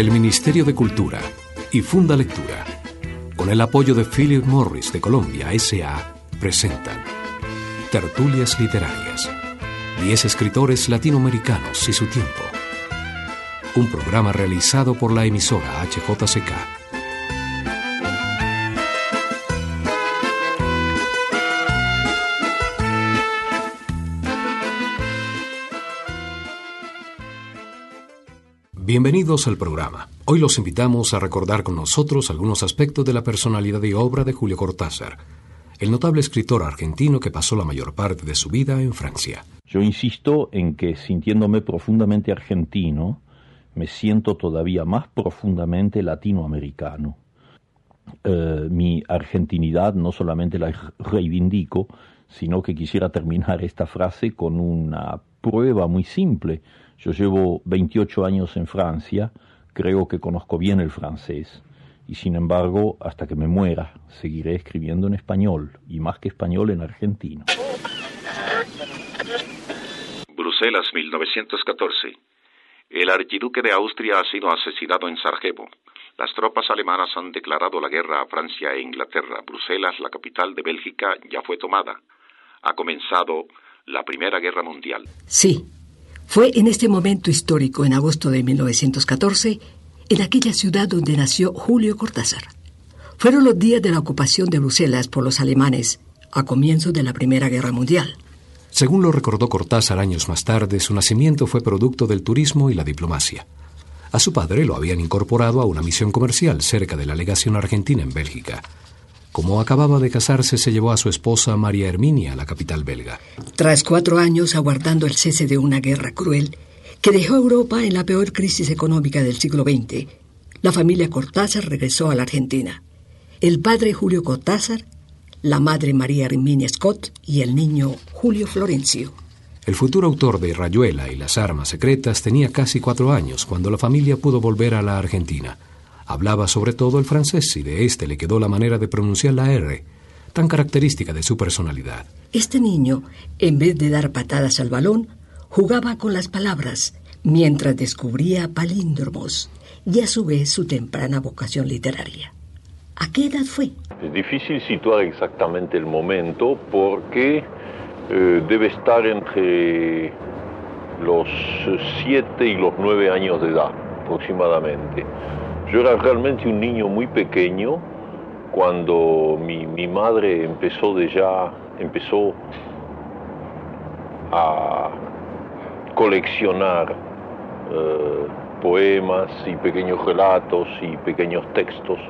El Ministerio de Cultura y Funda Lectura, con el apoyo de Philip Morris de Colombia SA, presentan Tertulias Literarias. Diez escritores latinoamericanos y su tiempo. Un programa realizado por la emisora HJCK. Bienvenidos al programa. Hoy los invitamos a recordar con nosotros algunos aspectos de la personalidad y obra de Julio Cortázar, el notable escritor argentino que pasó la mayor parte de su vida en Francia. Yo insisto en que sintiéndome profundamente argentino, me siento todavía más profundamente latinoamericano. Eh, mi argentinidad no solamente la reivindico, sino que quisiera terminar esta frase con una prueba muy simple yo llevo 28 años en Francia, creo que conozco bien el francés y sin embargo, hasta que me muera, seguiré escribiendo en español y más que español en argentino. Bruselas, 1914. El archiduque de Austria ha sido asesinado en Sarajevo. Las tropas alemanas han declarado la guerra a Francia e Inglaterra. Bruselas, la capital de Bélgica, ya fue tomada. Ha comenzado la Primera Guerra Mundial. Sí, fue en este momento histórico, en agosto de 1914, en aquella ciudad donde nació Julio Cortázar. Fueron los días de la ocupación de Bruselas por los alemanes, a comienzo de la Primera Guerra Mundial. Según lo recordó Cortázar años más tarde, su nacimiento fue producto del turismo y la diplomacia. A su padre lo habían incorporado a una misión comercial cerca de la legación argentina en Bélgica. Como acababa de casarse, se llevó a su esposa María Herminia a la capital belga. Tras cuatro años aguardando el cese de una guerra cruel que dejó a Europa en la peor crisis económica del siglo XX, la familia Cortázar regresó a la Argentina. El padre Julio Cortázar, la madre María Herminia Scott y el niño Julio Florencio. El futuro autor de Rayuela y las armas secretas tenía casi cuatro años cuando la familia pudo volver a la Argentina. Hablaba sobre todo el francés y de este le quedó la manera de pronunciar la R, tan característica de su personalidad. Este niño, en vez de dar patadas al balón, jugaba con las palabras mientras descubría palíndromos y a su vez su temprana vocación literaria. ¿A qué edad fue? Es difícil situar exactamente el momento porque eh, debe estar entre los siete y los nueve años de edad aproximadamente. Yo era realmente un niño muy pequeño cuando mi, madre empezó de ya, empezó a coleccionar eh, poemas y pequeños relatos y pequeños textos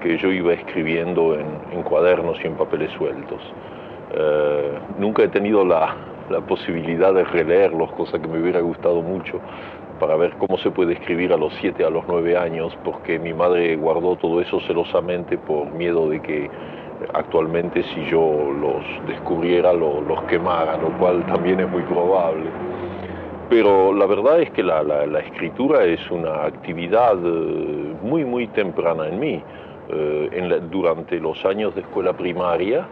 que yo iba escribiendo en, cuadernos y en papeles sueltos. Eh, nunca he tenido la, la posibilidad de releerlos, cosa que me hubiera gustado mucho, para ver cómo se puede escribir a los 7, a los 9 años, porque mi madre guardó todo eso celosamente por miedo de que actualmente si yo los descubriera los quemara, lo cual también es muy probable. Pero la verdad es que la, escritura es una actividad eh, muy, muy temprana en mí. Eh, durante los años de escuela primaria,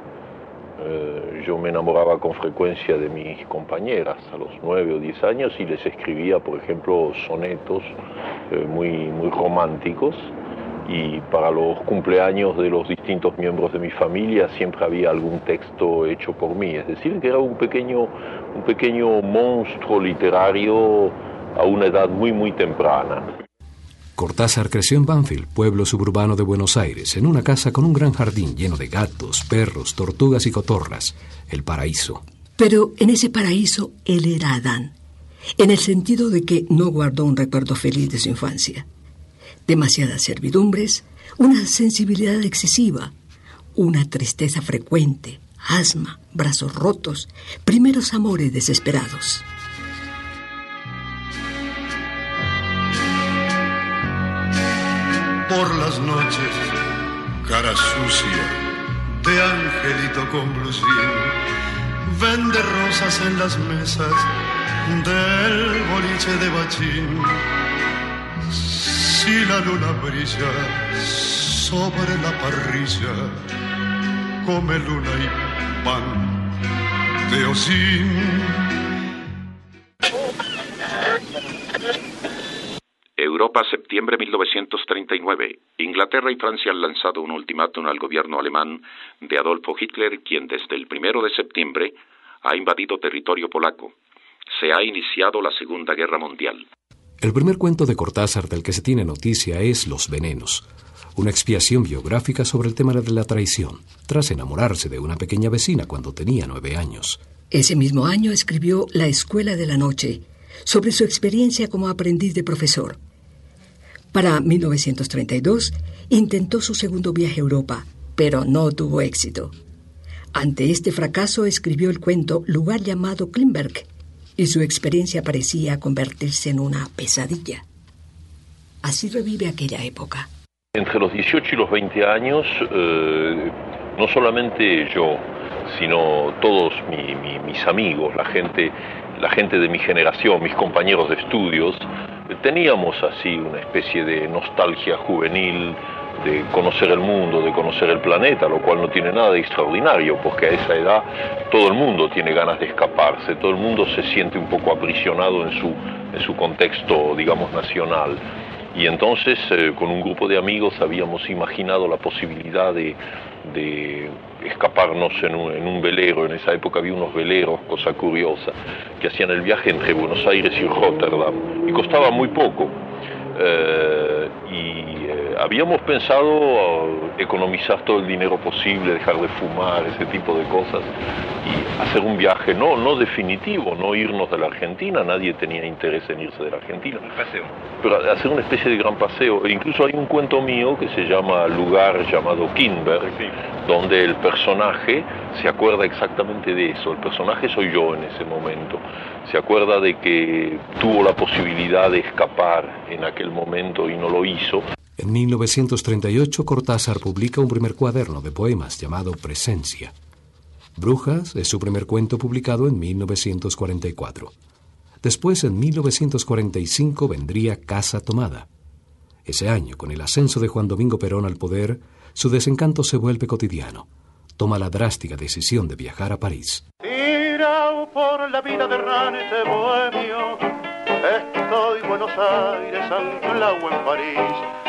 eh, yo me enamoraba con frecuencia de mis compañeras a los nueve o diez años y les escribía, por ejemplo, sonetos eh, muy, muy románticos y para los cumpleaños de los distintos miembros de mi familia siempre había algún texto hecho por mí, es decir, que era un pequeño, un pequeño monstruo literario a una edad muy, muy temprana. Cortázar creció en Banfield, pueblo suburbano de Buenos Aires, en una casa con un gran jardín lleno de gatos, perros, tortugas y cotorras, el paraíso. Pero en ese paraíso él era Adán, en el sentido de que no guardó un recuerdo feliz de su infancia. Demasiadas servidumbres, una sensibilidad excesiva, una tristeza frecuente, asma, brazos rotos, primeros amores desesperados. Por las noches, cara sucia de angelito con blusín, vende rosas en las mesas del boliche de bachín. Si la luna brilla sobre la parrilla, come luna y pan de osín Europa, septiembre 1939. Inglaterra y Francia han lanzado un ultimátum al gobierno alemán de Adolfo Hitler, quien desde el primero de septiembre ha invadido territorio polaco. Se ha iniciado la Segunda Guerra Mundial. El primer cuento de Cortázar del que se tiene noticia es Los Venenos, una expiación biográfica sobre el tema de la traición, tras enamorarse de una pequeña vecina cuando tenía nueve años. Ese mismo año escribió La Escuela de la Noche, sobre su experiencia como aprendiz de profesor. Para 1932 intentó su segundo viaje a Europa, pero no tuvo éxito. Ante este fracaso escribió el cuento Lugar llamado Klimberg, y su experiencia parecía convertirse en una pesadilla. Así revive aquella época. Entre los 18 y los 20 años, eh, no solamente yo, sino todos mis amigos, la gente la gente de mi generación, mis compañeros de estudios, teníamos así una especie de nostalgia juvenil de conocer el mundo, de conocer el planeta, lo cual no tiene nada de extraordinario, porque a esa edad todo el mundo tiene ganas de escaparse, todo el mundo se siente un poco aprisionado en su, en su contexto, digamos, nacional. Y entonces, eh, con un grupo de amigos, habíamos imaginado la posibilidad de de escaparnos en un, velero. En esa época había unos veleros, cosa curiosa, que hacían el viaje entre Buenos Aires y Rotterdam y costaba muy poco. Eh, habíamos pensado economizar todo el dinero posible, dejar de fumar, ese tipo de cosas, y hacer un viaje no, no definitivo, no irnos de la Argentina, nadie tenía interés en irse de la Argentina. Pero hacer una especie de gran paseo. E incluso hay un cuento mío que se llama Lugar llamado Kinberg, donde el personaje se acuerda exactamente de eso. El personaje soy yo en ese momento. Se acuerda de que tuvo la posibilidad de escapar en aquel momento y no lo hizo. En 1938 Cortázar publica un primer cuaderno de poemas llamado Presencia. Brujas es su primer cuento publicado en 1944. Después, en 1945, vendría Casa Tomada. Ese año, con el ascenso de Juan Domingo Perón al poder, su desencanto se vuelve cotidiano. Toma la drástica decisión de viajar a París. por la vida de bohemio, estoy Buenos Aires, en París,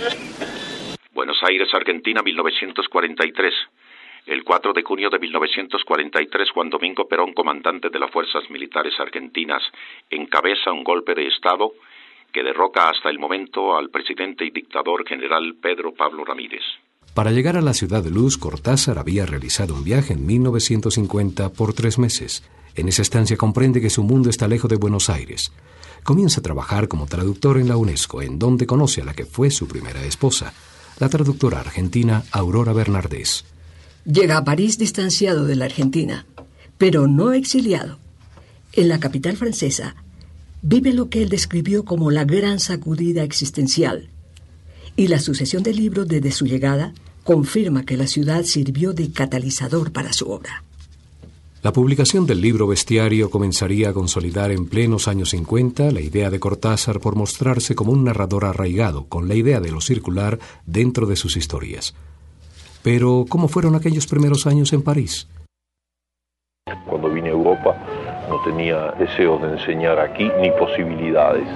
este. Buenos Aires, Argentina, 1943. El 4 de junio de 1943, Juan Domingo Perón, comandante de las Fuerzas Militares Argentinas, encabeza un golpe de Estado que derroca hasta el momento al presidente y dictador general Pedro Pablo Ramírez. Para llegar a la ciudad de Luz, Cortázar había realizado un viaje en 1950 por tres meses. En esa estancia comprende que su mundo está lejos de Buenos Aires. Comienza a trabajar como traductor en la UNESCO, en donde conoce a la que fue su primera esposa, la traductora argentina Aurora Bernardés. Llega a París distanciado de la Argentina, pero no exiliado. En la capital francesa vive lo que él describió como la gran sacudida existencial, y la sucesión de libros desde su llegada confirma que la ciudad sirvió de catalizador para su obra. La publicación del libro Bestiario comenzaría a consolidar en plenos años 50 la idea de Cortázar por mostrarse como un narrador arraigado con la idea de lo circular dentro de sus historias. Pero, ¿cómo fueron aquellos primeros años en París? Cuando vine a Europa no tenía deseos de enseñar aquí ni posibilidades.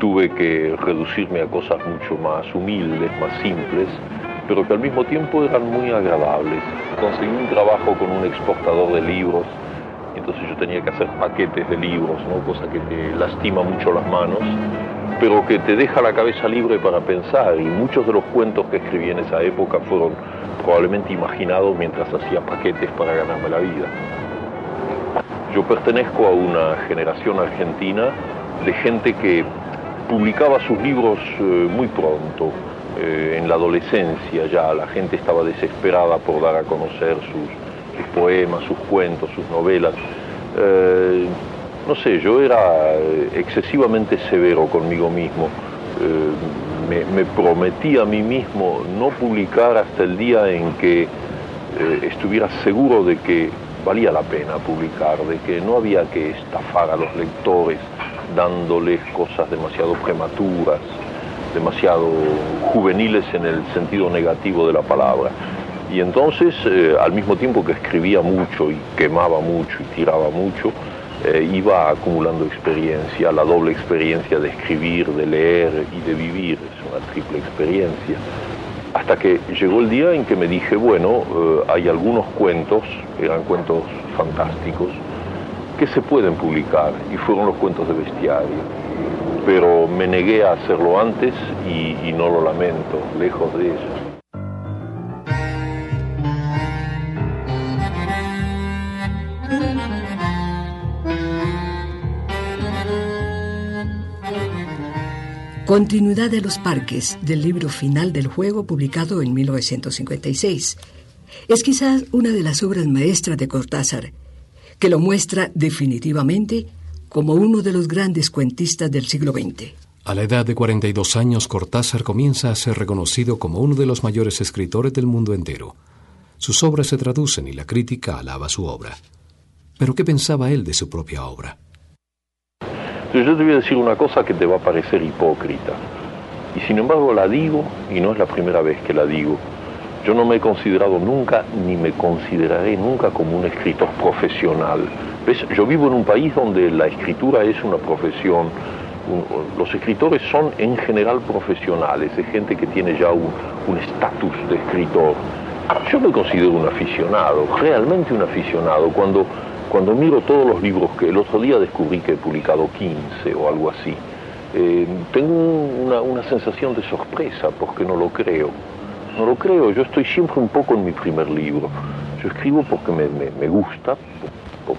Tuve que reducirme a cosas mucho más humildes, más simples, pero que al mismo tiempo eran muy agradables. Conseguí un trabajo con un exportador de libros, entonces yo tenía que hacer paquetes de libros, ¿no? cosa que te lastima mucho las manos, pero que te deja la cabeza libre para pensar, y muchos de los cuentos que escribí en esa época fueron probablemente imaginados mientras hacía paquetes para ganarme la vida. Yo pertenezco a una generación argentina de gente que publicaba sus libros eh, muy pronto, eh, en la adolescencia ya la gente estaba desesperada por dar a conocer sus, poemas, sus cuentos, sus novelas. Eh, no sé, yo era excesivamente severo conmigo mismo. Me, me, prometí a mí mismo no publicar hasta el día en que estuviera seguro de que valía la pena publicar, de que no había que estafar a los lectores dándoles cosas demasiado prematuras, demasiado juveniles en el sentido negativo de la palabra. Y entonces, eh, al mismo tiempo que escribía mucho y quemaba mucho y tiraba mucho, eh, iba acumulando experiencia, la doble experiencia de escribir, de leer y de vivir, es una triple experiencia. Hasta que llegó el día en que me dije, bueno, eh, hay algunos cuentos, eran cuentos fantásticos, que se pueden publicar, y fueron los cuentos de bestiario. Pero me negué a hacerlo antes y, no lo lamento, lejos de eso. Continuidad de los parques del libro final del juego publicado en 1956. Es quizás una de las obras maestras de Cortázar, que lo muestra definitivamente como uno de los grandes cuentistas del siglo XX. A la edad de 42 años, Cortázar comienza a ser reconocido como uno de los mayores escritores del mundo entero. Sus obras se traducen y la crítica alaba su obra. Pero ¿qué pensaba él de su propia obra? yo te voy a decir una cosa que te va a parecer hipócrita. Y sin embargo la digo, y no es la primera vez que la digo. Yo no me he considerado nunca, ni me consideraré nunca como un escritor profesional. ¿Ves? Yo vivo en un país donde la escritura es una profesión. los escritores son en general profesionales, es gente que tiene ya un estatus de escritor. Yo me considero un aficionado, realmente un aficionado. Cuando cuando miro todos los libros que el otro día descubrí que he publicado 15 o algo así, eh, tengo una, sensación de sorpresa porque no lo creo. No lo creo, yo estoy siempre un poco en mi primer libro. Yo escribo porque me, gusta,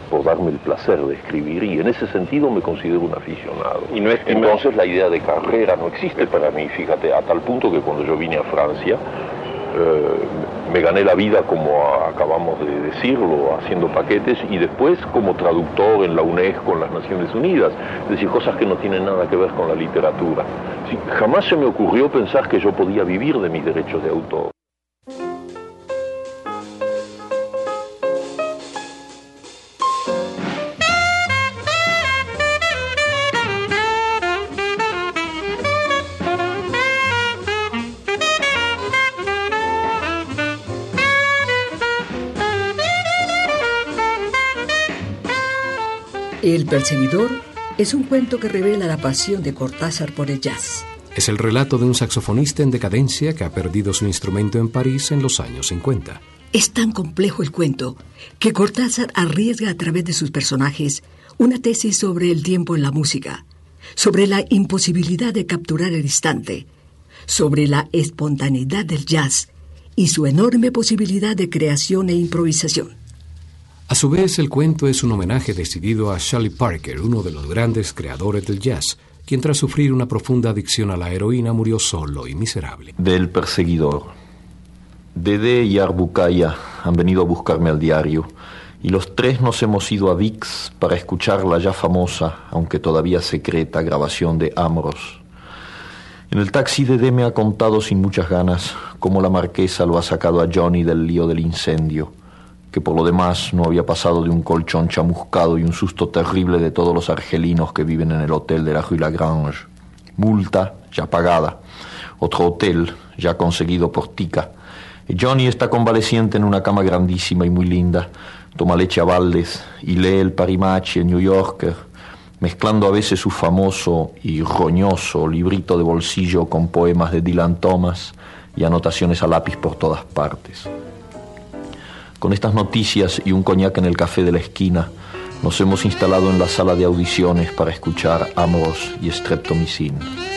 por, darme el placer de escribir y en ese sentido me considero un aficionado. Y no es Entonces la idea de carrera no existe para mí, fíjate, a tal punto que cuando yo vine a Francia, me gané la vida como acabamos de decirlo, haciendo paquetes y después como traductor en la UNESCO, en las Naciones Unidas, es decir, cosas que no tienen nada que ver con la literatura. jamás se me ocurrió pensar que yo podía vivir de mis derechos de autor. El perseguidor es un cuento que revela la pasión de Cortázar por el jazz. Es el relato de un saxofonista en decadencia que ha perdido su instrumento en París en los años 50. Es tan complejo el cuento que Cortázar arriesga a través de sus personajes una tesis sobre el tiempo en la música, sobre la imposibilidad de capturar el instante, sobre la espontaneidad del jazz y su enorme posibilidad de creación e improvisación. A su vez, el cuento es un homenaje decidido a Charlie Parker, uno de los grandes creadores del jazz, quien tras sufrir una profunda adicción a la heroína murió solo y miserable. Del perseguidor. Dede y Arbukaya han venido a buscarme al diario y los tres nos hemos ido a Vix para escuchar la ya famosa, aunque todavía secreta, grabación de Amros. En el taxi Dede me ha contado sin muchas ganas cómo la marquesa lo ha sacado a Johnny del lío del incendio que por lo demás no había pasado de un colchón chamuscado y un susto terrible de todos los argelinos que viven en el hotel de la Rue Lagrange. Multa ya pagada. Otro hotel ya conseguido por Tica. Johnny está convaleciente en una cama grandísima y muy linda. Toma leche a baldes y lee el Parimachi, el New Yorker, mezclando a veces su famoso y roñoso librito de bolsillo con poemas de Dylan Thomas y anotaciones a lápiz por todas partes. Con estas noticias y un coñac en el café de la esquina, nos hemos instalado en la sala de audiciones para escuchar Amos y Streptomycin.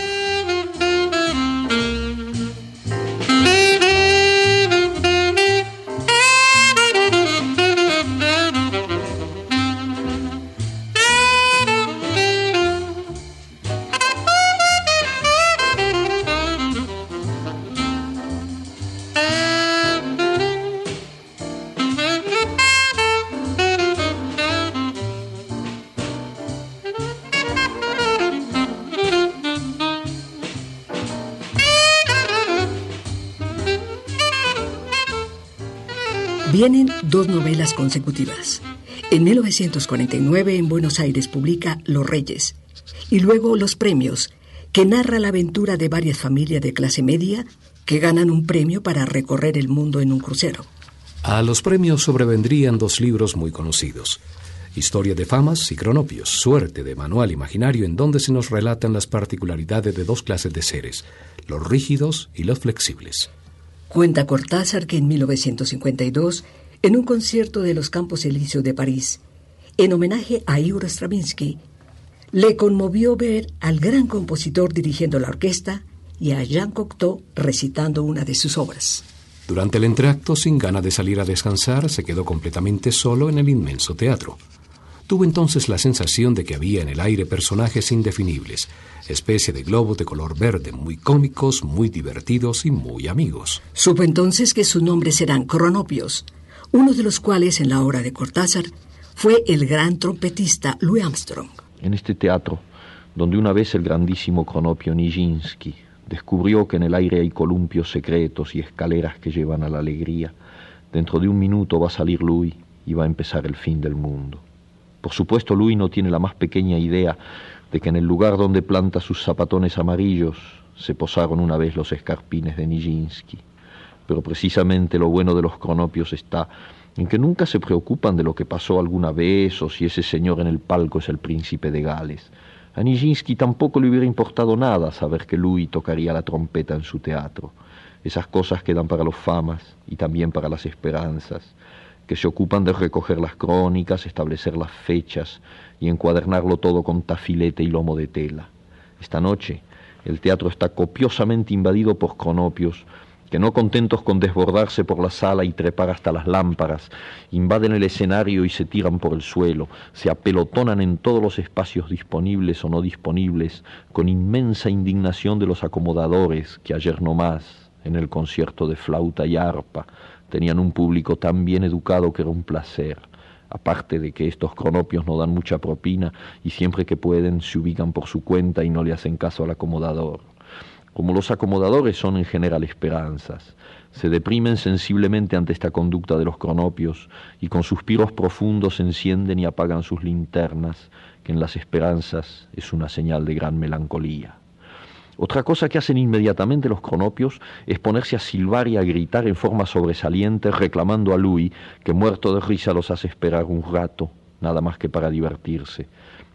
Dos novelas consecutivas. En 1949 en Buenos Aires publica Los Reyes y luego Los Premios, que narra la aventura de varias familias de clase media que ganan un premio para recorrer el mundo en un crucero. A los premios sobrevendrían dos libros muy conocidos. Historia de famas y cronopios, suerte de manual imaginario en donde se nos relatan las particularidades de dos clases de seres, los rígidos y los flexibles. Cuenta Cortázar que en 1952, en un concierto de los Campos Elíseos de París, en homenaje a Igor Stravinsky, le conmovió ver al gran compositor dirigiendo la orquesta y a Jean Cocteau recitando una de sus obras. Durante el entreacto, sin ganas de salir a descansar, se quedó completamente solo en el inmenso teatro. Tuvo entonces la sensación de que había en el aire personajes indefinibles, especie de globos de color verde, muy cómicos, muy divertidos y muy amigos. Supo entonces que sus nombres eran cronopios, uno de los cuales en la obra de Cortázar fue el gran trompetista Louis Armstrong. En este teatro, donde una vez el grandísimo cronopio Nijinsky descubrió que en el aire hay columpios secretos y escaleras que llevan a la alegría, dentro de un minuto va a salir Louis y va a empezar el fin del mundo. Por supuesto, Louis no tiene la más pequeña idea de que en el lugar donde planta sus zapatones amarillos se posaron una vez los escarpines de Nijinsky. Pero precisamente lo bueno de los cronopios está en que nunca se preocupan de lo que pasó alguna vez o si ese señor en el palco es el príncipe de Gales. A Nijinsky tampoco le hubiera importado nada saber que Louis tocaría la trompeta en su teatro. Esas cosas quedan para los famas y también para las esperanzas que se ocupan de recoger las crónicas, establecer las fechas y encuadernarlo todo con tafilete y lomo de tela. Esta noche el teatro está copiosamente invadido por cronopios que no contentos con desbordarse por la sala y trepar hasta las lámparas, invaden el escenario y se tiran por el suelo, se apelotonan en todos los espacios disponibles o no disponibles, con inmensa indignación de los acomodadores que ayer no más, en el concierto de flauta y arpa, tenían un público tan bien educado que era un placer. Aparte de que estos cronopios no dan mucha propina y siempre que pueden se ubican por su cuenta y no le hacen caso al acomodador. Como los acomodadores son en general esperanzas, se deprimen sensiblemente ante esta conducta de los cronopios y con suspiros profundos encienden y apagan sus linternas, que en las esperanzas es una señal de gran melancolía. Otra cosa que hacen inmediatamente los cronopios es ponerse a silbar y a gritar en forma sobresaliente reclamando a Louis, que muerto de risa los hace esperar un rato, nada más que para divertirse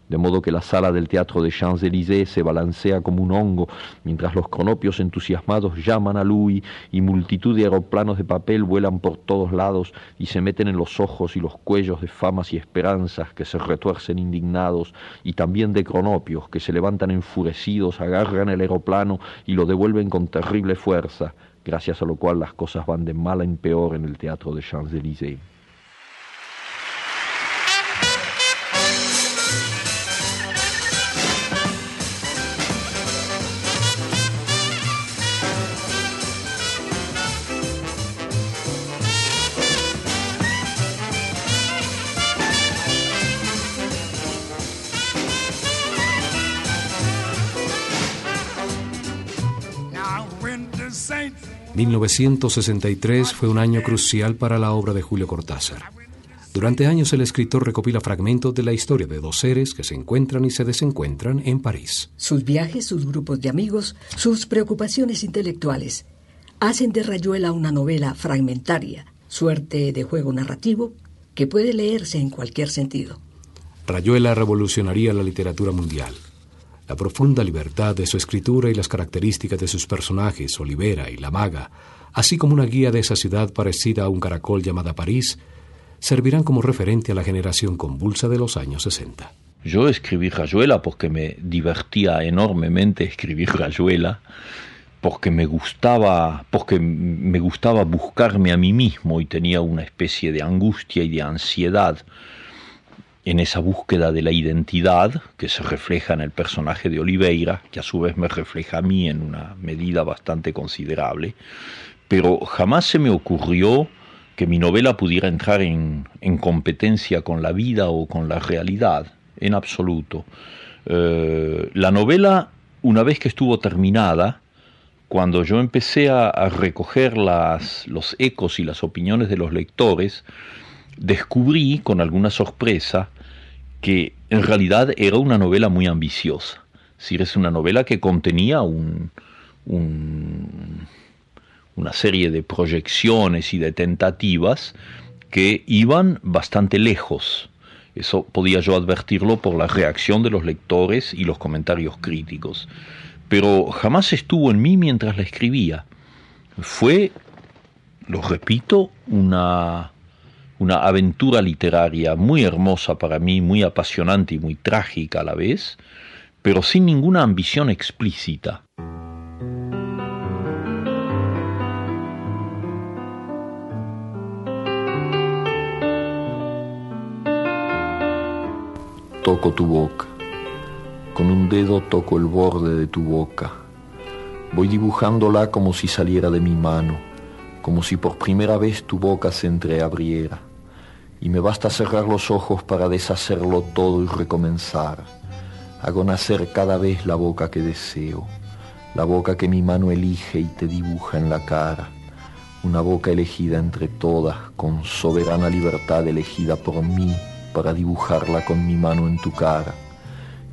de modo que la sala del teatro de Champs-Élysées se balancea como un hongo, mientras los cronopios entusiasmados llaman a Louis y multitud de aeroplanos de papel vuelan por todos lados y se meten en los ojos y los cuellos de famas y esperanzas que se retuercen indignados y también de cronopios que se levantan enfurecidos, agarran el aeroplano y lo devuelven con terrible fuerza, gracias a lo cual las cosas van de mal en peor en el teatro de Champs-Élysées. 1963 fue un año crucial para la obra de Julio Cortázar. Durante años el escritor recopila fragmentos de la historia de dos seres que se encuentran y se desencuentran en París. Sus viajes, sus grupos de amigos, sus preocupaciones intelectuales hacen de Rayuela una novela fragmentaria, suerte de juego narrativo que puede leerse en cualquier sentido. Rayuela revolucionaría la literatura mundial. La profunda libertad de su escritura y las características de sus personajes, Olivera y la maga, así como una guía de esa ciudad parecida a un caracol llamada París, servirán como referente a la generación convulsa de los años 60. Yo escribí Rayuela porque me divertía enormemente escribir Rayuela, porque me gustaba, porque me gustaba buscarme a mí mismo y tenía una especie de angustia y de ansiedad en esa búsqueda de la identidad que se refleja en el personaje de Oliveira, que a su vez me refleja a mí en una medida bastante considerable, pero jamás se me ocurrió que mi novela pudiera entrar en, competencia con la vida o con la realidad, en absoluto. Eh, la novela, una vez que estuvo terminada, cuando yo empecé a, a recoger las, los ecos y las opiniones de los lectores, descubrí con alguna sorpresa que en realidad era una novela muy ambiciosa. Es decir, es una novela que contenía un, un, una serie de proyecciones y de tentativas que iban bastante lejos. Eso podía yo advertirlo por la reacción de los lectores y los comentarios críticos. Pero jamás estuvo en mí mientras la escribía. Fue, lo repito, una, una aventura literaria muy hermosa para mí, muy apasionante y muy trágica a la vez, pero sin ninguna ambición explícita. Toco tu boca, con un dedo toco el borde de tu boca, voy dibujándola como si saliera de mi mano, como si por primera vez tu boca se entreabriera, y me basta cerrar los ojos para deshacerlo todo y recomenzar. Hago nacer cada vez la boca que deseo, la boca que mi mano elige y te dibuja en la cara, una boca elegida entre todas, con soberana libertad elegida por mí para dibujarla con mi mano en tu cara,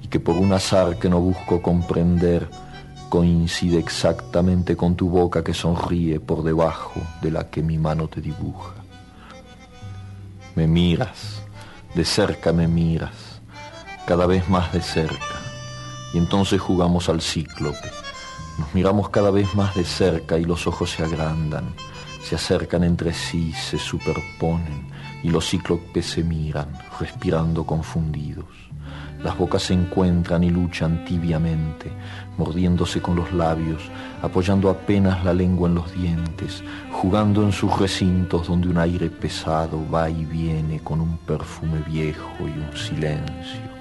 y que por un azar que no busco comprender, coincide exactamente con tu boca que sonríe por debajo de la que mi mano te dibuja. Me miras, de cerca me miras, cada vez más de cerca. Y entonces jugamos al cíclope. Nos miramos cada vez más de cerca y los ojos se agrandan, se acercan entre sí, se superponen y los cíclopes se miran, respirando confundidos. Las bocas se encuentran y luchan tibiamente, mordiéndose con los labios, apoyando apenas la lengua en los dientes, jugando en sus recintos donde un aire pesado va y viene con un perfume viejo y un silencio.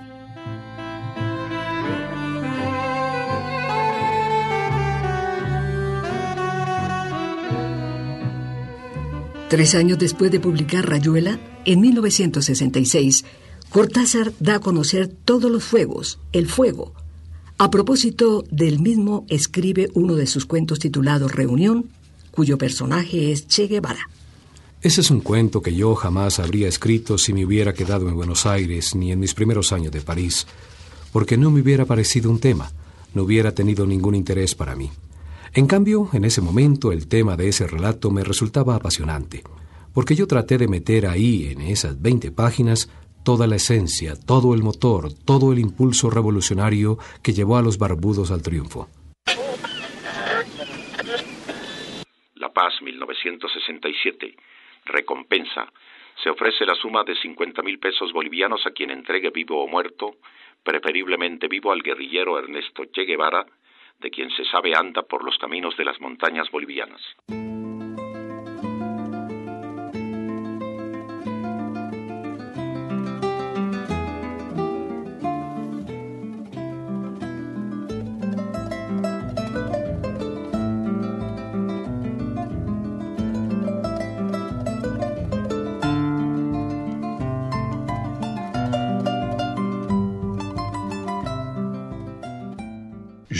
Tres años después de publicar Rayuela, en 1966, Cortázar da a conocer todos los fuegos, el fuego. A propósito del mismo, escribe uno de sus cuentos titulado Reunión, cuyo personaje es Che Guevara. Ese es un cuento que yo jamás habría escrito si me hubiera quedado en Buenos Aires ni en mis primeros años de París, porque no me hubiera parecido un tema, no hubiera tenido ningún interés para mí. En cambio, en ese momento el tema de ese relato me resultaba apasionante, porque yo traté de meter ahí, en esas 20 páginas, toda la esencia, todo el motor, todo el impulso revolucionario que llevó a los barbudos al triunfo. La Paz 1967. Recompensa. Se ofrece la suma de 50 mil pesos bolivianos a quien entregue vivo o muerto, preferiblemente vivo al guerrillero Ernesto Che Guevara, de quien se sabe anda por los caminos de las montañas bolivianas.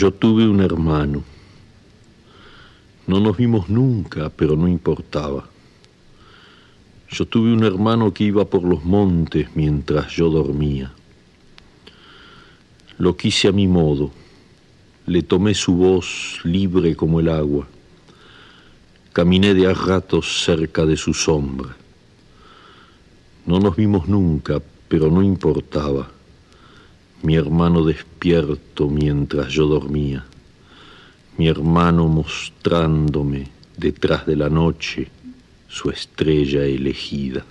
Yo tuve un hermano. No nos vimos nunca, pero no importaba. Yo tuve un hermano que iba por los montes mientras yo dormía. Lo quise a mi modo. Le tomé su voz libre como el agua. Caminé de a ratos cerca de su sombra. No nos vimos nunca, pero no importaba mi hermano despierto mientras yo dormía, mi hermano mostrándome detrás de la noche su estrella elegida.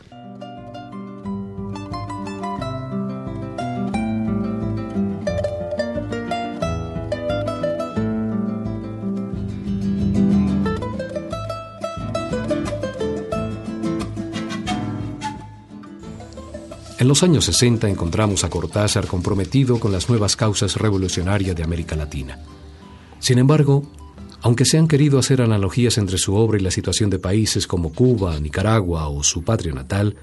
En los años 60 encontramos a Cortázar comprometido con las nuevas causas revolucionarias de América Latina. Sin embargo, aunque se han querido hacer analogías entre su obra y la situación de países como Cuba, Nicaragua o su patria natal,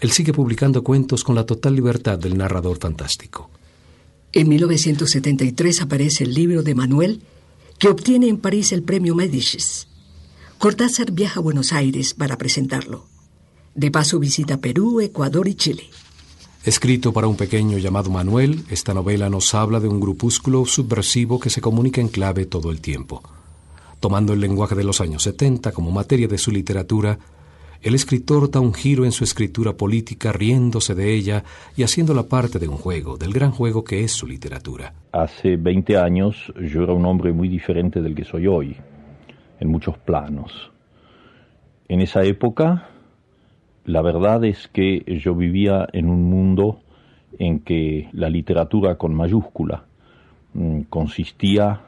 él sigue publicando cuentos con la total libertad del narrador fantástico. En 1973 aparece el libro de Manuel, que obtiene en París el premio Médicis. Cortázar viaja a Buenos Aires para presentarlo. De paso visita Perú, Ecuador y Chile. Escrito para un pequeño llamado Manuel, esta novela nos habla de un grupúsculo subversivo que se comunica en clave todo el tiempo. Tomando el lenguaje de los años 70 como materia de su literatura, el escritor da un giro en su escritura política riéndose de ella y haciéndola parte de un juego, del gran juego que es su literatura. Hace 20 años yo era un hombre muy diferente del que soy hoy, en muchos planos. En esa época, la verdad es que yo vivía en un mundo en que la literatura con mayúscula mm, consistía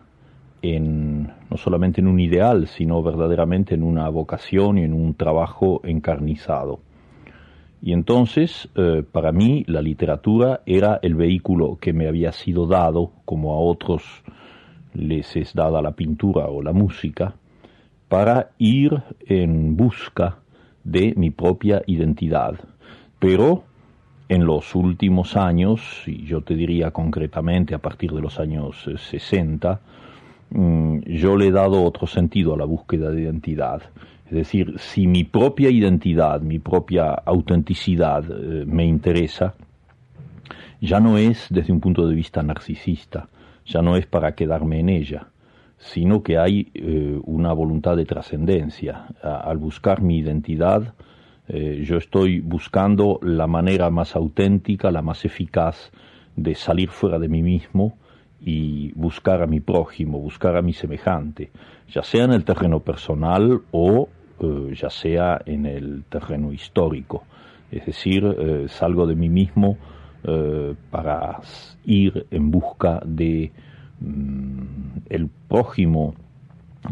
en no solamente en un ideal, sino verdaderamente en una vocación y en un trabajo encarnizado. Y entonces, eh, para mí, la literatura era el vehículo que me había sido dado, como a otros les es dada la pintura o la música, para ir en busca de mi propia identidad. Pero en los últimos años, y yo te diría concretamente a partir de los años 60, Mm, yo le he dado otro sentido a la búsqueda de identidad. Es decir, si mi propia identidad, mi propia autenticidad eh, me interesa, ya no es desde un punto de vista narcisista, ya no es para quedarme en ella, sino que hay eh, una voluntad de trascendencia. Al buscar mi identidad, eh, yo estoy buscando la manera más auténtica, la más eficaz de salir fuera de mí mismo, y buscar a mi prójimo, buscar a mi semejante, ya sea en el terreno personal o eh, ya sea en el terreno histórico. Es decir, salgo de mí mismo para ir en busca de el prójimo,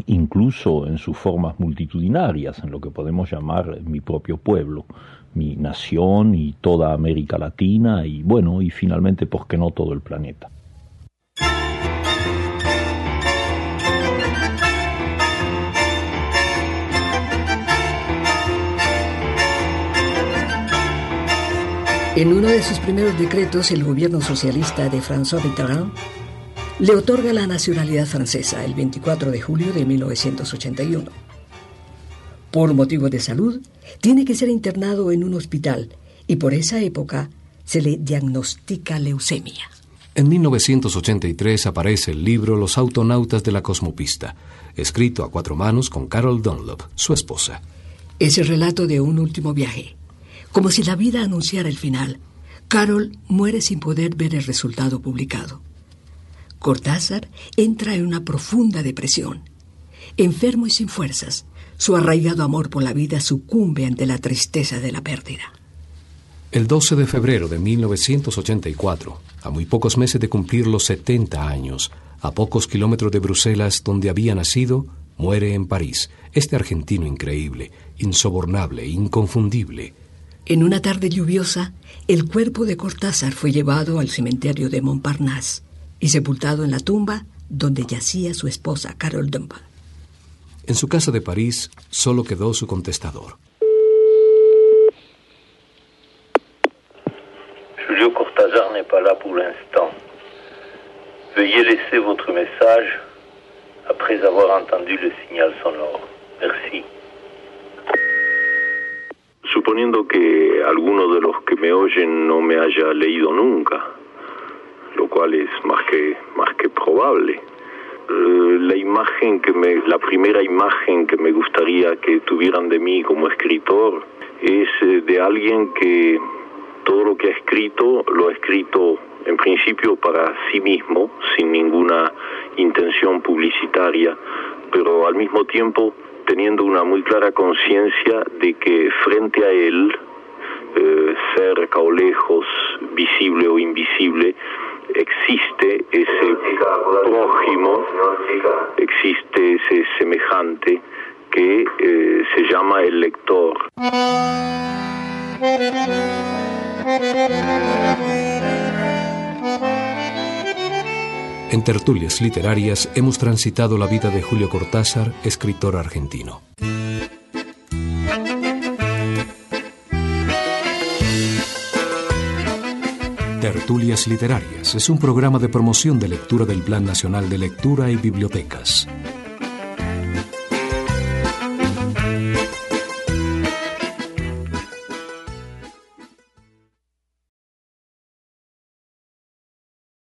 incluso en sus formas multitudinarias, en lo que podemos llamar mi propio pueblo, mi nación y toda América Latina y bueno, y finalmente, ¿por qué no todo el planeta? En uno de sus primeros decretos, el gobierno socialista de François Mitterrand le otorga la nacionalidad francesa el 24 de julio de 1981. Por motivos de salud, tiene que ser internado en un hospital y por esa época se le diagnostica leucemia. En 1983 aparece el libro Los autonautas de la cosmopista, escrito a cuatro manos con Carol Dunlop, su esposa. Es el relato de un último viaje como si la vida anunciara el final, Carol muere sin poder ver el resultado publicado. Cortázar entra en una profunda depresión. Enfermo y sin fuerzas, su arraigado amor por la vida sucumbe ante la tristeza de la pérdida. El 12 de febrero de 1984, a muy pocos meses de cumplir los 70 años, a pocos kilómetros de Bruselas, donde había nacido, muere en París este argentino increíble, insobornable, inconfundible, en una tarde lluviosa, el cuerpo de Cortázar fue llevado al cementerio de Montparnasse y sepultado en la tumba donde yacía su esposa Carol Dumba. En su casa de París solo quedó su contestador. Julio Cortázar n'est pas là pour l'instant. Veuillez laisser votre message après avoir entendu le signal sonore. Merci. suponiendo que alguno de los que me oyen no me haya leído nunca, lo cual es más que más que probable. Eh, la imagen que me, la primera imagen que me gustaría que tuvieran de mí como escritor es eh, de alguien que todo lo que ha escrito lo ha escrito en principio para sí mismo, sin ninguna intención publicitaria, pero al mismo tiempo teniendo una muy clara conciencia de que frente a él, eh, cerca o lejos, visible o invisible, existe ese prójimo, existe ese semejante que eh, se llama el lector. En tertulias literarias hemos transitado la vida de Julio Cortázar, escritor argentino. Tertulias Literarias es un programa de promoción de lectura del Plan Nacional de Lectura y Bibliotecas.